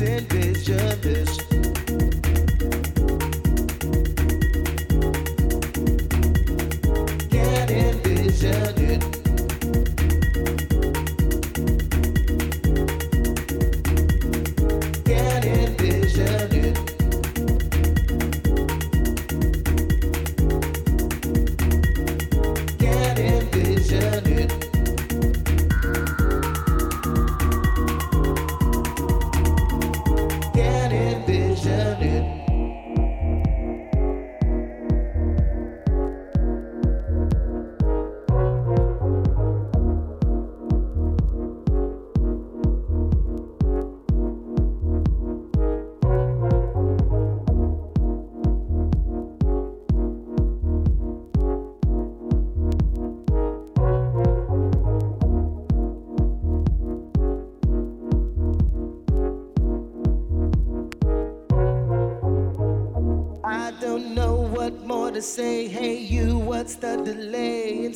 in bed.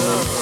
of